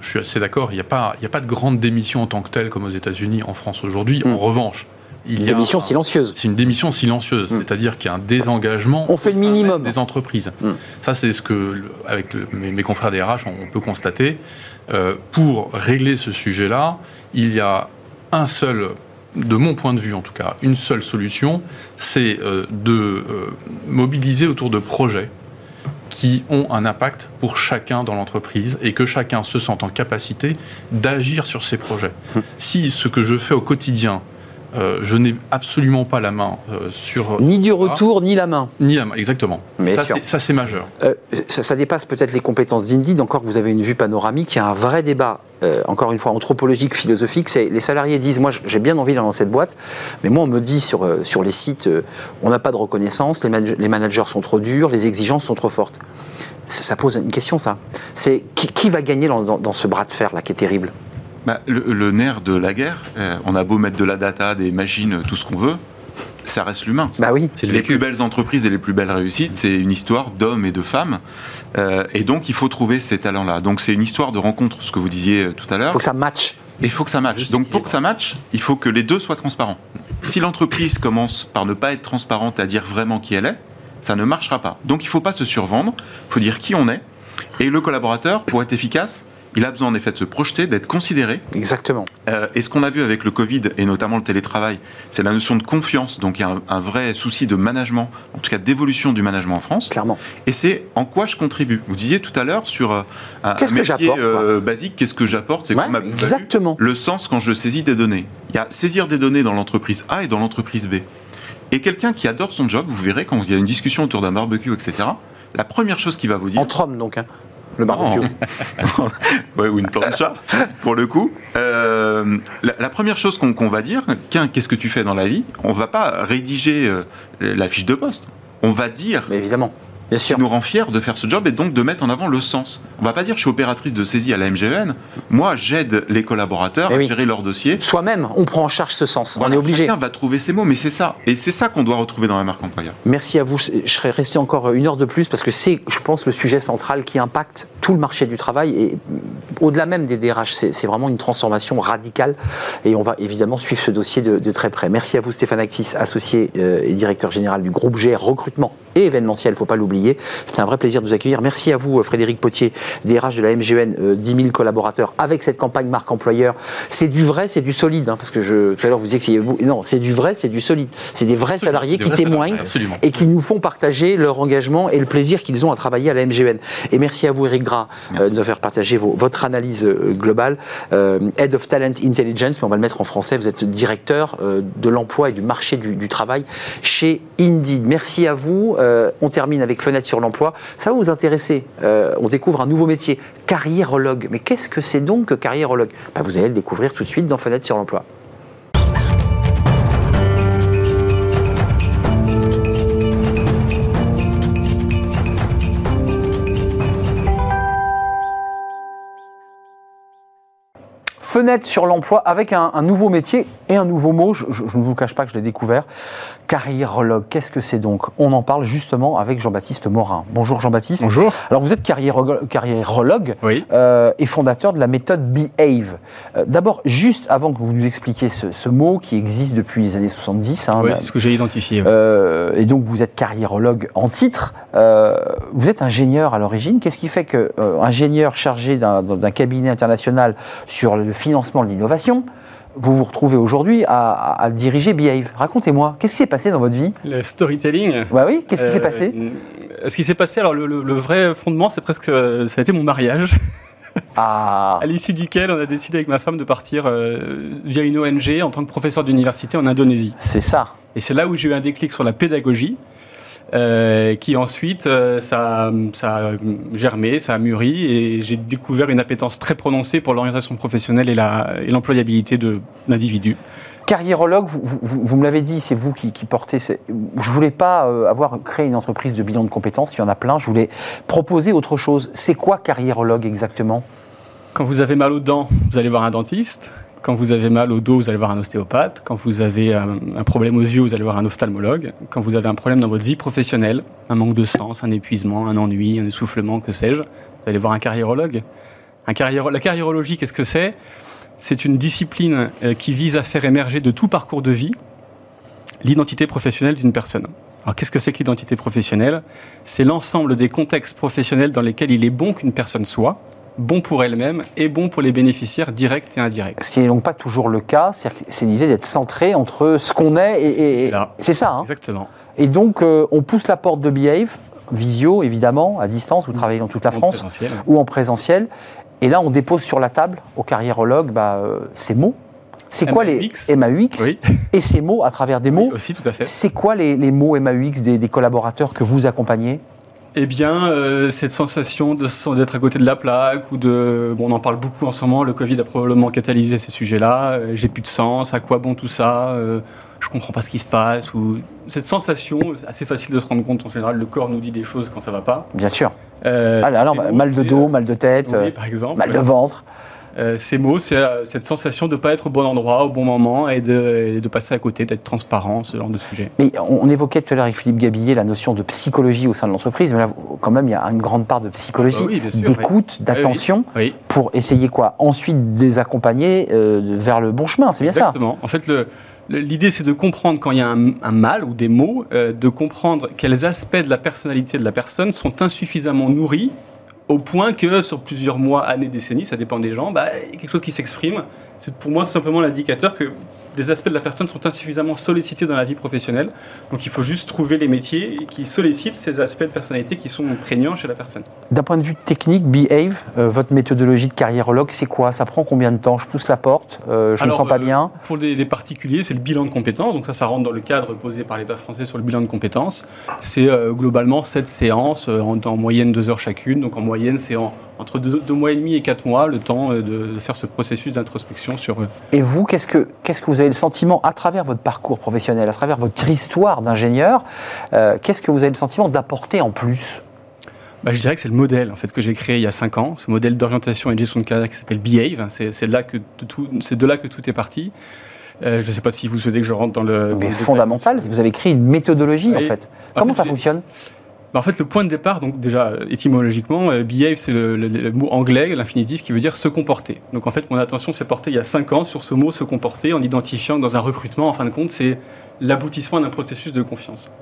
je suis assez d'accord, il n'y a, pas- il y a pas de grande démission en tant que telle comme aux États-Unis, en France aujourd'hui. En revanche, il Une y a démission un- silencieuse. C'est une démission silencieuse, Mm. c'est-à-dire qu'il y a un désengagement. On fait le minimum. Des entreprises. Mm. Ça, c'est ce que, avec le- mes, mes confrères des RH, on, on peut constater. Euh, pour régler ce sujet-là, il y a un seul, de mon point de vue en tout cas, une seule solution, c'est euh, de euh, mobiliser autour de projets qui ont un impact pour chacun dans l'entreprise et que chacun se sente en capacité d'agir sur ces projets. Si ce que je fais au quotidien, euh, je n'ai absolument pas la main euh, sur... Ni du retour, ni la main. Ni la main, exactement. Mais ça, c'est- majeur. Euh, ça, ça dépasse peut-être les compétences d'Indeed, encore que vous avez une vue panoramique. Il y a un vrai débat, euh, encore une fois, anthropologique, philosophique. C'est les salariés disent Moi, j'ai bien envie d'aller dans cette boîte, mais moi, on me dit sur, euh, sur les sites euh, on n'a pas de reconnaissance, les, manag- les managers sont trop durs, les exigences sont trop fortes. Ça, ça pose une question, ça. C'est qui, qui va gagner dans, dans- dans ce bras de fer là qui est terrible? Bah, le, le nerf de la guerre, euh, on a beau mettre de la data, des machines, tout ce qu'on veut, ça reste l'humain. Bah oui. Le Les plus belles entreprises et les plus belles réussites, c'est une histoire d'hommes et de femmes. Euh, et donc, il faut trouver ces talents-là. Donc, c'est une histoire de rencontre, ce que vous disiez euh, tout à Il l'heure. faut que ça matche. Il faut que ça matche. Donc pour que ça matche, il faut que les deux soient transparents. Si l'entreprise commence par ne pas être transparente à dire vraiment qui elle est, ça ne marchera pas. Donc il ne faut pas se survendre, il faut dire qui on est. Et le collaborateur, pour être efficace, il a besoin en effet de se projeter, d'être considéré. Exactement. Euh, et ce qu'on a vu avec le Covid et notamment le télétravail, c'est la notion de confiance. Donc il y a un, un vrai souci de management, en tout cas d'évolution du management en France. Clairement. Et c'est en quoi je contribue. Vous disiez tout à l'heure sur euh, un, Qu'est-ce que euh, basique, qu'est-ce que j'apporte? C'est Ouais, vu, exactement. le sens quand je saisis des données. Il y a saisir des données dans l'entreprise A et dans l'entreprise B. Et quelqu'un qui adore son job, vous verrez quand il y a une discussion autour d'un barbecue, etc. La première chose qu'il va vous dire, Entre hommes, donc, hein, le barbecue. Ouais, ou une plancha, pour le coup. Euh, la, la première chose qu'on va dire, qu'est-ce que tu fais dans la vie? On va pas rédiger euh, la fiche de poste. On va dire Mais évidemment. Bien sûr. qui nous rend fiers de faire ce job et donc de mettre en avant le sens. On va pas dire je suis opératrice de saisie à la MGN. Moi, j'aide les collaborateurs Eh à oui. gérer leur dossier. Soi-même, on prend en charge ce sens. Voilà, on est obligé. Chacun va trouver ses mots, mais c'est ça. Et c'est ça qu'on doit retrouver dans la marque employeur. Merci à vous. Je serais resté encore une heure de plus parce que c'est, je pense, le sujet central qui impacte tout le marché du travail et au-delà même des DRH, c'est vraiment une transformation radicale et on va évidemment suivre ce dossier de, de très près. Merci à vous Stéphane Actis, associé euh, et directeur général du groupe GR Recrutement et événementiel, il ne faut pas l'oublier. C'était un vrai plaisir de vous accueillir. Merci à vous Frédéric Potier, DRH de la MGN, euh, 10 000 collaborateurs avec cette campagne marque employeur. C'est du vrai, c'est du solide, hein, parce que je, tout à l'heure vous disiez que c'est non, c'est du vrai, c'est du solide. C'est des vrais salariés des qui vrais témoignent salariés, et qui nous font partager leur engagement et le plaisir qu'ils ont à travailler à la MGN. Et merci à vous, Eric Gras, euh, de nous faire partager vos- votre analyse euh, globale. Euh, Head of Talent Intelligence, mais on va le mettre en français, vous êtes directeur euh, de l'emploi et du marché du, du travail chez Indeed. Merci à vous. On termine avec Fenêtre sur l'emploi. Ça va vous intéresser. Euh, on découvre un nouveau métier, carriérologue. Mais qu'est-ce que c'est donc que carriérologue? Bah, Vous allez le découvrir tout de suite dans Fenêtre sur l'emploi. Fenêtre sur l'emploi avec un, un nouveau métier et un nouveau mot. Je, je- je ne vous cache pas que je l'ai découvert. Carriérologue, qu'est-ce que c'est donc? On en parle justement avec Jean-Baptiste Morin. Bonjour Jean-Baptiste. Bonjour. Alors vous êtes carriérologue, carriérologue, Oui. euh, et fondateur de la méthode Behave. Euh, D'abord, juste avant que vous nous expliquiez ce, ce mot qui existe depuis les années 70, hein, Oui, bah, c'est ce que j'ai identifié. euh, et donc vous êtes carriérologue en titre. Vous êtes ingénieur à l'origine. Qu'est-ce qui fait que ingénieur chargé d'un d'un cabinet international sur le financement de l'innovation, vous vous retrouvez aujourd'hui à, à- à diriger Behave Racontez-moi, qu'est-ce qui s'est passé dans votre vie? Le storytelling. Bah oui, qu'est-ce qui s'est euh, passé? Ce qui s'est passé, alors le, le- le vrai fondement, c'est presque, euh, ça a été mon mariage, Ah, à l'issue duquel on a décidé avec ma femme de partir euh, via une ONG en tant que professeur d'université en Indonésie. c'est ça. Et c'est là où j'ai eu un déclic sur la pédagogie, euh, qui ensuite, euh, ça, a- ça a germé, ça a mûri, et j'ai découvert une appétence très prononcée pour l'orientation professionnelle et l'employabilité de d'individus. Carriérologue, vous, vous- vous- vous me l'avez dit, c'est vous qui, qui portez. ces- Je voulais pas euh, avoir créé une entreprise de bilan de compétences, il y en a plein. Je voulais proposer autre chose. C'est quoi carriérologue exactement? Quand vous avez mal aux dents, vous allez voir un dentiste. Quand vous avez mal au dos, vous allez voir un ostéopathe. Quand vous avez un, un problème aux yeux, vous allez voir un ophtalmologue. Quand vous avez un problème dans votre vie professionnelle, un manque de sens, un épuisement, un ennui, un essoufflement, que sais-je, vous allez voir un carriérologue. Un carriéro- la carriérologie, qu'est-ce que c'est? C'est une discipline euh, qui vise à faire émerger de tout parcours de vie l'identité professionnelle d'une personne. Alors qu'est-ce que c'est que l'identité professionnelle? C'est l'ensemble des contextes professionnels dans lesquels il est bon qu'une personne soit, bon pour elle-même et bon pour les bénéficiaires directs et indirects. Ce qui n'est donc pas toujours le cas. C'est l'idée d'être centré entre ce qu'on est et. et- C'est ça. hein. Exactement. et donc, euh, on pousse la porte de Behave, visio évidemment, à distance, vous travaillez dans toute la France, ou en présentiel. Et là, on dépose sur la table au carriérologue bah, euh, ces mots. C'est quoi les MAUX. Oui, Et ces mots à travers des mots. aussi tout à fait. C'est quoi les, les mots MAUX des, des collaborateurs que vous accompagnez? Eh bien, euh, cette sensation d'être à côté de la plaque ou de, bon, on en parle beaucoup en ce moment. Le Covid a probablement catalysé ces sujets-là. Euh, J'ai plus de sens. À quoi bon tout ça Euh, Je comprends pas ce qui se passe. Ou cette sensation, c'est assez facile de se rendre compte. En général, le corps nous dit des choses quand ça va pas. Bien sûr. Euh, Ah, alors, mal de dos, euh, mal de tête, oui, euh, par exemple. mal de ventre. Euh, ces mots, c'est euh, cette sensation de ne pas être au bon endroit, au bon moment et de, et de passer à côté, d'être transparent, ce genre de sujet. Mais on, on évoquait tout à l'heure avec Philippe Gabillet la notion de psychologie au sein de l'entreprise, mais là, quand même, il y a une grande part de psychologie, Ah oui, d'écoute, oui. d'attention, Oui. pour essayer quoi? Ensuite, de les accompagner euh, vers le bon chemin, c'est bien ça? Exactement. En fait, le- l'idée, c'est de comprendre quand il y a un, un mal ou des mots, euh, de comprendre quels aspects de la personnalité de la personne sont insuffisamment nourris au point que sur plusieurs mois, années, décennies, ça dépend des gens, bah, quelque chose qui s'exprime. C'est pour moi tout simplement l'indicateur que des aspects de la personne sont insuffisamment sollicités dans la vie professionnelle. Donc il faut juste trouver les métiers qui sollicitent ces aspects de personnalité qui sont prégnants chez la personne. D'un point de vue technique, Behave, euh, votre méthodologie de carriérologue, c'est quoi? Ça prend combien de temps? Je pousse la porte, euh, je ne me sens pas euh, bien. Pour les, les particuliers, c'est le bilan de compétences. Donc ça, ça rentre dans le cadre posé par l'État français sur le bilan de compétences. C'est globalement 7 séances, en, en moyenne 2 heures chacune. Donc en moyenne, c'est en- entre 2 mois et demi et 4 mois le temps de, de faire ce processus d'introspection sur eux. Et vous, qu'est-ce que, qu'est-ce que vous avez le sentiment, à travers votre parcours professionnel, à travers votre histoire d'ingénieur, euh, qu'est-ce que vous avez le sentiment d'apporter en plus? Bah, je dirais que c'est le modèle en fait, que j'ai créé il y a 5 ans, ce modèle d'orientation et de gestion de carrière qui s'appelle Behave. C'est c'est de, là que tout- c'est de là que tout est parti. Euh, je ne sais pas si vous souhaitez que je rentre dans le... dans Mais détail. fondamental, vous avez créé une méthodologie en fait. En Comment fait, ça fonctionne? Bah, en fait, le point de départ, donc déjà étymologiquement, euh, behave, c'est le, mot anglais, l'infinitif, qui veut dire se comporter. Donc en fait, mon attention s'est portée il y a 5 ans sur ce mot se comporter, en identifiant que dans un recrutement, en fin de compte, c'est l'aboutissement d'un processus de confiance.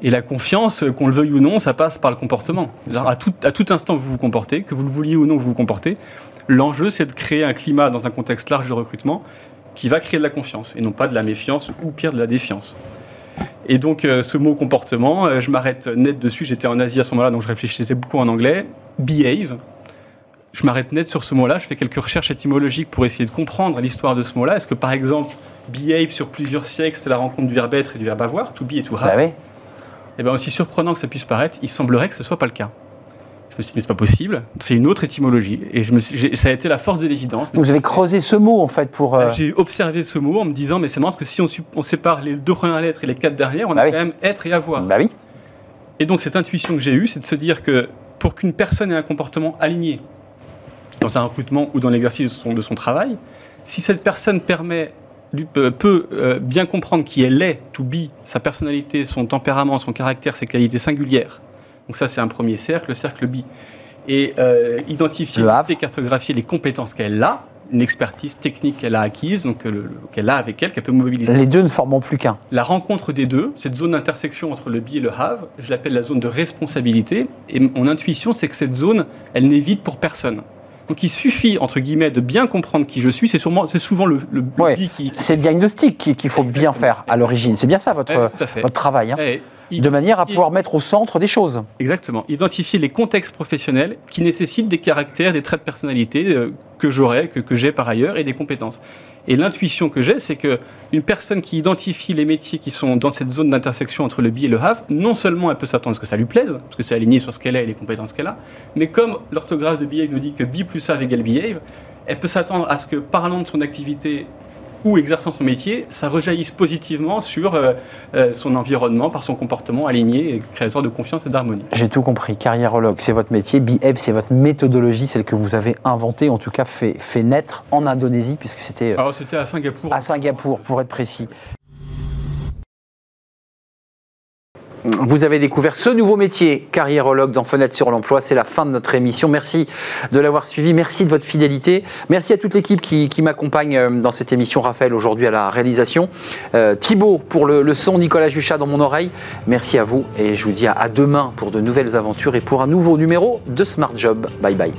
Et la confiance, qu'on le veuille ou non, ça passe par le comportement. À tout instant, vous vous comportez, que vous le vouliez ou non, vous vous comportez. L'enjeu, c'est de créer un climat dans un contexte large de recrutement qui va créer de la confiance, et non pas de la méfiance ou pire de la défiance. Et donc, euh, ce mot comportement, euh, je m'arrête net dessus. J'étais en Asie à ce moment-là, donc je réfléchissais beaucoup en anglais. Behave. Je m'arrête net sur ce mot-là. Je fais quelques recherches étymologiques pour essayer de comprendre l'histoire de ce mot-là. Est-ce que, par exemple, behave sur plusieurs siècles, c'est la rencontre du verbe être et du verbe avoir, to be et to have? Bah oui. Eh bien, aussi surprenant que ça puisse paraître, il semblerait que ce soit pas le cas. Je me suis dit, mais c'est pas possible. C'est une autre étymologie. Et je me suis- j'ai- ça a été la force de l'évidence. Vous avez creusé ce mot en fait pour. euh, J'ai observé ce mot en me disant, mais c'est marrant parce que si on, sépare les deux premières lettres et les quatre dernières, on Bah a oui. quand même être et avoir. Bah oui. Et donc cette intuition que j'ai eue, c'est de se dire que pour qu'une personne ait un comportement aligné dans un recrutement ou dans l'exercice de son, de son travail, si cette personne permet, peut, euh, bien comprendre qui elle est, to be, sa personnalité, son tempérament, son caractère, ses qualités singulières. Donc ça c'est un premier cercle, le cercle B. Et euh, identifier, Le cartographier les compétences qu'elle a, une expertise technique qu'elle a acquise, donc euh, le- le- qu'elle a avec elle, qu'elle peut mobiliser. Les deux ne formant plus qu'un. La rencontre des deux, cette zone d'intersection entre le be et le have, je l'appelle la zone de responsabilité. Et mon intuition, c'est que cette zone, elle n'est vide pour personne. Donc il suffit, entre guillemets, de bien comprendre qui je suis. C'est sûrement, c'est souvent le, le Ouais. be qui. C'est le diagnostic qui- qu'il faut bien faire à l'origine. C'est bien ça votre, Ouais, fait. votre travail. hein. Eh, De manière à pouvoir mettre au centre des choses. Exactement. Identifier les contextes professionnels qui nécessitent des caractères, des traits de personnalité euh, que j'aurais, que, que j'ai par ailleurs, et des compétences. Et l'intuition que j'ai, c'est que une personne qui identifie les métiers qui sont dans cette zone d'intersection entre le be et le have, non seulement elle peut s'attendre à ce que ça lui plaise, parce que c'est aligné sur ce qu'elle est et les compétences qu'elle a, mais comme l'orthographe de behave nous dit que be plus have égale behave, elle peut s'attendre à ce que parlant de son activité ou exerçant son métier, ça rejaillisse positivement sur euh, euh, son environnement par son comportement aligné et créateur de confiance et d'harmonie. J'ai tout compris. Carriérologue, c'est votre métier. Behave, c'est votre méthodologie, celle que vous avez inventée, en tout cas fait, fait naître en Indonésie, puisque c'était euh, Alors c'était à Singapour. à Singapour, pour être précis. Vous avez découvert ce nouveau métier, carriérologue dans Fenêtre sur l'emploi. C'est la fin de notre émission. Merci de l'avoir suivi. Merci de votre fidélité. Merci à toute l'équipe qui, m'accompagne euh, dans cette émission. Raphaël, aujourd'hui à la réalisation. Euh, Thibaut pour le, son. Nicolas Juchat dans mon oreille. Merci à vous. Et je vous dis à demain pour de nouvelles aventures et pour un nouveau numéro de Smart Job. Bye bye.